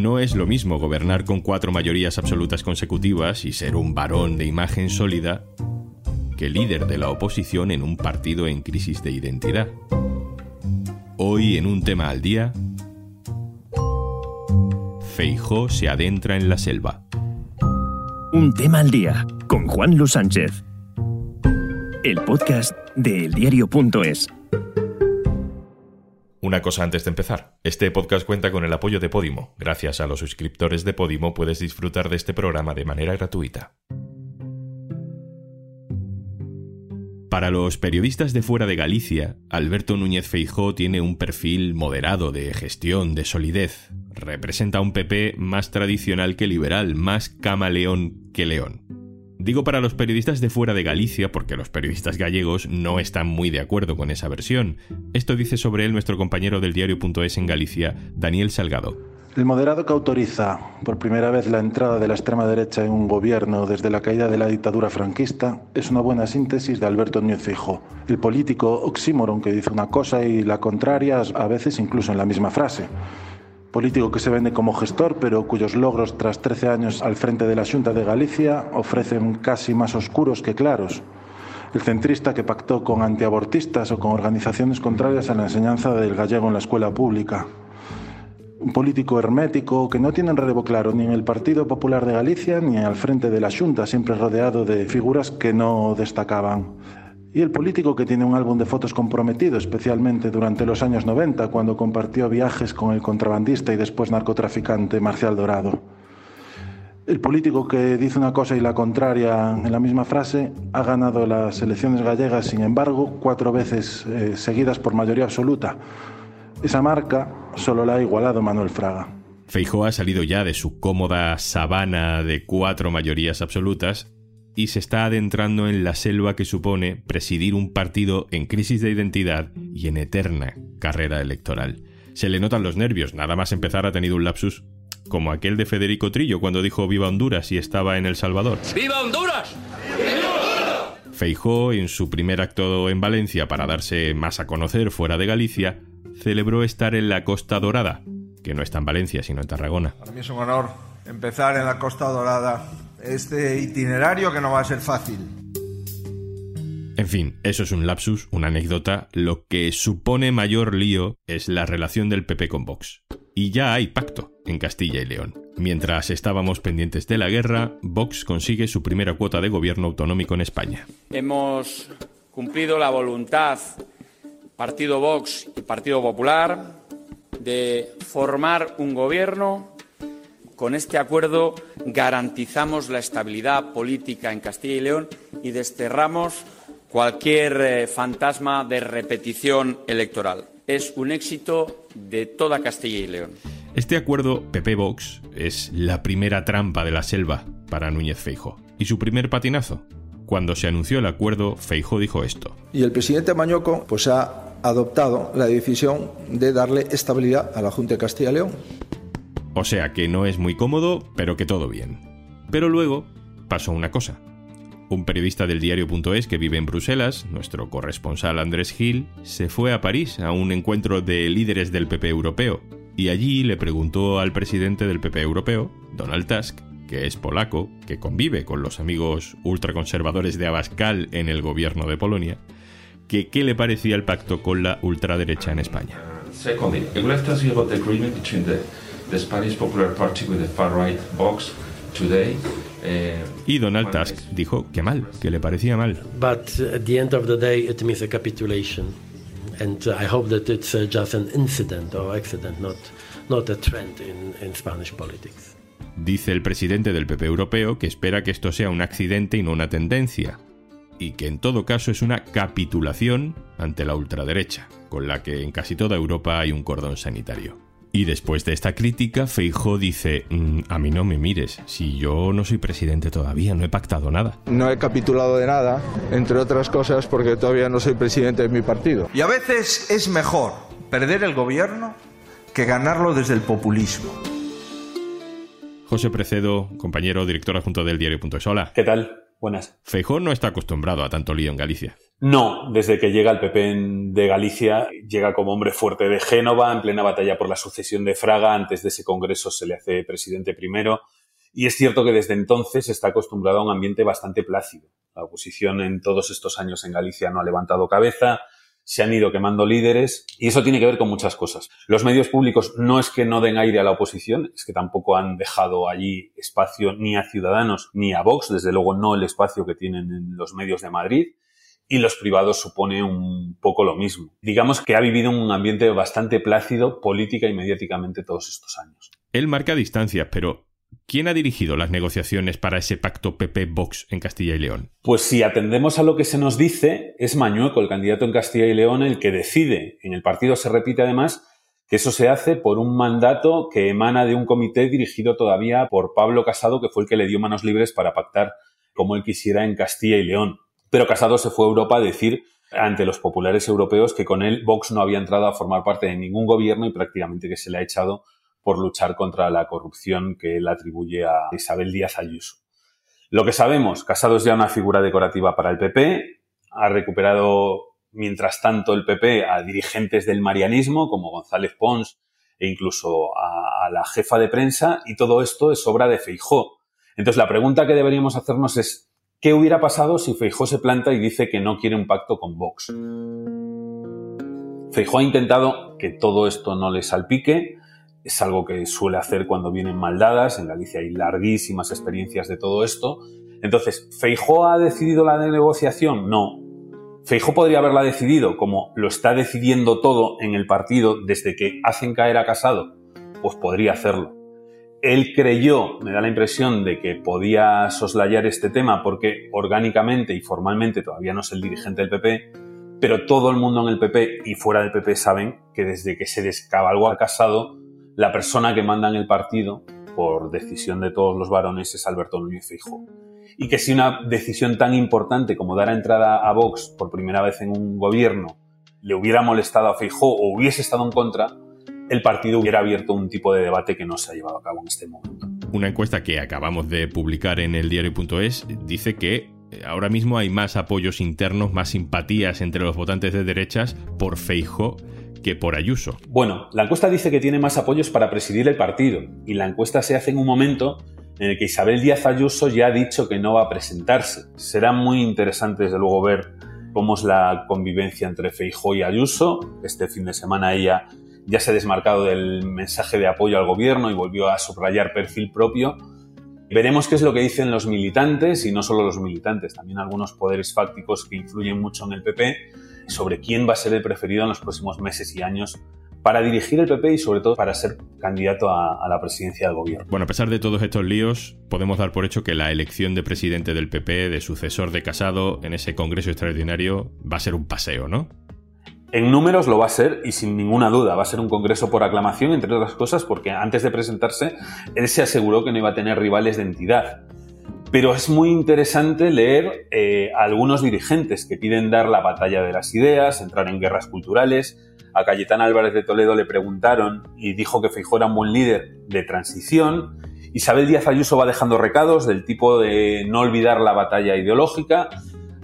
No es lo mismo gobernar con cuatro mayorías absolutas consecutivas y ser un varón de imagen sólida que líder de la oposición en un partido en crisis de identidad. Hoy en un tema al día, Feijó se adentra en la selva. Un tema al día con Juan Luis Sánchez. El podcast de eldiario.es. Una cosa antes de empezar. Este podcast cuenta con el apoyo de Podimo. Gracias a los suscriptores de Podimo puedes disfrutar de este programa de manera gratuita. Para los periodistas de fuera de Galicia, Alberto Núñez Feijó tiene un perfil moderado de gestión, de solidez. Representa un PP más tradicional que liberal, más camaleón que león. Digo para los periodistas de fuera de Galicia porque los periodistas gallegos no están muy de acuerdo con esa versión. Esto dice sobre él nuestro compañero del diario.es en Galicia, Daniel Salgado. El moderado que autoriza por primera vez la entrada de la extrema derecha en un gobierno desde la caída de la dictadura franquista es una buena síntesis de Alberto Núñez Fijo, el político oxímoron que dice una cosa y la contraria a veces incluso en la misma frase. Político que se vende como gestor, pero cuyos logros tras 13 años al frente de la Junta de Galicia ofrecen casi más oscuros que claros. El centrista que pactó con antiabortistas o con organizaciones contrarias a la enseñanza del gallego en la escuela pública un político hermético que no tiene relevo claro ni en el Partido Popular de Galicia ni al frente de la Junta, siempre rodeado de figuras que no destacaban. Y el político que tiene un álbum de fotos comprometido, especialmente durante los años 90, cuando compartió viajes con el contrabandista y después narcotraficante Marcial Dorado. El político que dice una cosa y la contraria en la misma frase ha ganado las elecciones gallegas, sin embargo, cuatro veces eh, seguidas por mayoría absoluta, esa marca solo la ha igualado Manuel Fraga. Feijóo ha salido ya de su cómoda sabana de cuatro mayorías absolutas y se está adentrando en la selva que supone presidir un partido en crisis de identidad y en eterna carrera electoral. Se le notan los nervios, nada más empezar ha tenido un lapsus como aquel de Federico Trillo cuando dijo Viva Honduras y estaba en El Salvador. ¡Viva Honduras! Feijó, en su primer acto en Valencia para darse más a conocer fuera de Galicia, celebró estar en la Costa Dorada, que no está en Valencia, sino en Tarragona. Para mí es un honor empezar en la Costa Dorada este itinerario que no va a ser fácil. En fin, eso es un lapsus, una anécdota. Lo que supone mayor lío es la relación del PP con Vox. Y ya hay pacto en Castilla y León. Mientras estábamos pendientes de la guerra, Vox consigue su primera cuota de gobierno autonómico en España. Hemos cumplido la voluntad Partido Vox y Partido Popular de formar un gobierno. Con este acuerdo garantizamos la estabilidad política en Castilla y León y desterramos cualquier eh, fantasma de repetición electoral. Es un éxito de toda Castilla y León. Este acuerdo PP-Vox es la primera trampa de la selva para Núñez Feijo y su primer patinazo. Cuando se anunció el acuerdo, Feijo dijo esto. Y el presidente Mañoco pues ha adoptado la decisión de darle estabilidad a la Junta de Castilla y León. O sea que no es muy cómodo, pero que todo bien. Pero luego pasó una cosa. Un periodista del diario.es que vive en Bruselas, nuestro corresponsal Andrés Gil, se fue a París a un encuentro de líderes del PP europeo y allí le preguntó al presidente del PP europeo, Donald Tusk, que es polaco, que convive con los amigos ultraconservadores de Abascal en el gobierno de Polonia, que qué le parecía el pacto con la ultraderecha en España. Secondly, The Spanish Popular Party with the far-right Vox today. Uh, y Donald Tusk dijo que mal, que le parecía mal. But at the end of the day, it means a capitulation, and I hope that it's uh, just an incident or accident, not not a trend in, in Spanish politics. Dice el presidente del PP europeo que espera que esto sea un accidente y no una tendencia, y que en todo caso es una capitulación ante la ultraderecha, con la que en casi toda Europa hay un cordón sanitario. Y después de esta crítica, Feijó dice, mm, a mí no me mires, si yo no soy presidente todavía, no he pactado nada. No he capitulado de nada, entre otras cosas porque todavía no soy presidente de mi partido. Y a veces es mejor perder el gobierno que ganarlo desde el populismo. José Precedo, compañero, director adjunto del diario.es. Hola. ¿Qué tal? Buenas. Feijó no está acostumbrado a tanto lío en Galicia. No, desde que llega el PP de Galicia, llega como hombre fuerte de Génova, en plena batalla por la sucesión de Fraga. Antes de ese congreso se le hace presidente primero. Y es cierto que desde entonces está acostumbrado a un ambiente bastante plácido. La oposición en todos estos años en Galicia no ha levantado cabeza, se han ido quemando líderes y eso tiene que ver con muchas cosas. Los medios públicos no es que no den aire a la oposición, es que tampoco han dejado allí espacio ni a Ciudadanos ni a Vox, desde luego no el espacio que tienen en los medios de Madrid y los privados supone un poco lo mismo. Digamos que ha vivido un ambiente bastante plácido política y mediáticamente todos estos años. Él marca distancias, pero ¿Quién ha dirigido las negociaciones para ese pacto PP-Vox en Castilla y León? Pues si atendemos a lo que se nos dice, es Mañueco, el candidato en Castilla y León, el que decide. En el partido se repite además que eso se hace por un mandato que emana de un comité dirigido todavía por Pablo Casado, que fue el que le dio manos libres para pactar como él quisiera en Castilla y León. Pero Casado se fue a Europa a decir ante los populares europeos que con él Vox no había entrado a formar parte de ningún gobierno y prácticamente que se le ha echado por luchar contra la corrupción que él atribuye a Isabel Díaz Ayuso. Lo que sabemos, Casado es ya una figura decorativa para el PP, ha recuperado mientras tanto el PP a dirigentes del marianismo como González Pons e incluso a, la jefa de prensa y todo esto es obra de Feijó. Entonces la pregunta que deberíamos hacernos es ¿qué hubiera pasado si Feijó se planta y dice que no quiere un pacto con Vox? Feijó ha intentado que todo esto no le salpique, es algo que suele hacer cuando vienen maldadas. En Galicia hay larguísimas experiencias de todo esto. Entonces, ¿Feijó ha decidido la negociación? No. Feijó podría haberla decidido, como lo está decidiendo todo en el partido desde que hacen caer a Casado, pues podría hacerlo. Él creyó, me da la impresión de que podía soslayar este tema porque orgánicamente y formalmente todavía no es el dirigente del PP, pero todo el mundo en el PP y fuera del PP saben que desde que se descabalgó a Casado, la persona que manda en el partido, por decisión de todos los varones, es Alberto Núñez Feijóo. Y que si una decisión tan importante como dar entrada a Vox por primera vez en un gobierno le hubiera molestado a Feijóo o hubiese estado en contra, el partido hubiera abierto un tipo de debate que no se ha llevado a cabo en este momento. Una encuesta que acabamos de publicar en el diario.es dice que ahora mismo hay más apoyos internos, más simpatías entre los votantes de derechas por Feijóo que por Ayuso. Bueno, la encuesta dice que tiene más apoyos para presidir el partido y la encuesta se hace en un momento en el que Isabel Díaz Ayuso ya ha dicho que no va a presentarse. Será muy interesante, desde luego, ver cómo es la convivencia entre Feijó y Ayuso. Este fin de semana ella ya se ha desmarcado del mensaje de apoyo al gobierno y volvió a subrayar perfil propio. Veremos qué es lo que dicen los militantes y no solo los militantes, también algunos poderes fácticos que influyen mucho en el PP sobre quién va a ser el preferido en los próximos meses y años para dirigir el PP y sobre todo para ser candidato a, la presidencia del gobierno. Bueno, a pesar de todos estos líos, podemos dar por hecho que la elección de presidente del PP, de sucesor de Casado, en ese Congreso extraordinario, va a ser un paseo, ¿no? En números lo va a ser y sin ninguna duda va a ser un congreso por aclamación, entre otras cosas, porque antes de presentarse él se aseguró que no iba a tener rivales de entidad. Pero es muy interesante leer eh, a algunos dirigentes que piden dar la batalla de las ideas, entrar en guerras culturales. A Cayetán Álvarez de Toledo le preguntaron y dijo que Feijóo era un buen líder de transición. Isabel Díaz Ayuso va dejando recados del tipo de no olvidar la batalla ideológica.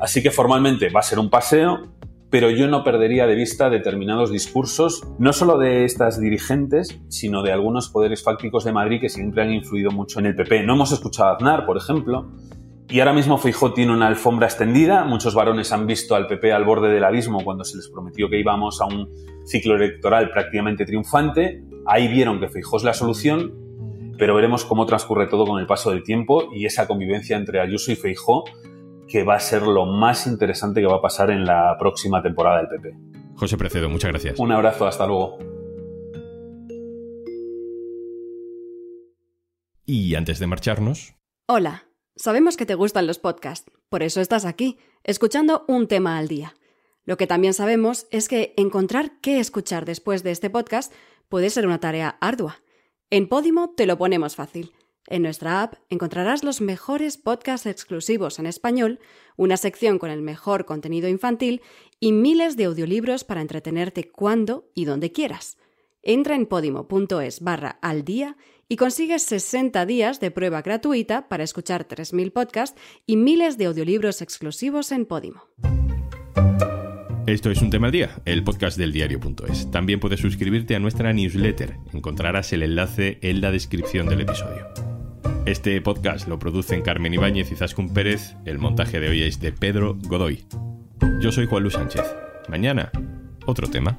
Así que formalmente va a ser un paseo, pero yo no perdería de vista determinados discursos, no solo de estas dirigentes, sino de algunos poderes fácticos de Madrid que siempre han influido mucho en el PP. No hemos escuchado a Aznar, por ejemplo, y ahora mismo Feijóo tiene una alfombra extendida. Muchos varones han visto al PP al borde del abismo cuando se les prometió que íbamos a un ciclo electoral prácticamente triunfante. Ahí vieron que Feijóo es la solución, pero veremos cómo transcurre todo con el paso del tiempo y esa convivencia entre Ayuso y Feijóo que va a ser lo más interesante que va a pasar en la próxima temporada del PP. José Precedo, muchas gracias. Un abrazo, hasta luego. Y antes de marcharnos... Hola, sabemos que te gustan los podcasts, por eso estás aquí, escuchando un tema al día. Lo que también sabemos es que encontrar qué escuchar después de este podcast puede ser una tarea ardua. En Podimo te lo ponemos fácil. En nuestra app encontrarás los mejores podcasts exclusivos en español, una sección con el mejor contenido infantil y miles de audiolibros para entretenerte cuando y donde quieras. Entra en podimo.es barra al día y consigues 60 días de prueba gratuita para escuchar 3.000 podcasts y miles de audiolibros exclusivos en Podimo. Esto es Un Tema al Día, el podcast del diario.es. También puedes suscribirte a nuestra newsletter. Encontrarás el enlace en la descripción del episodio. Este podcast lo producen Carmen Ibáñez y Zascun Pérez. El montaje de hoy es de Pedro Godoy. Yo soy Juan Luis Sánchez. Mañana, otro tema.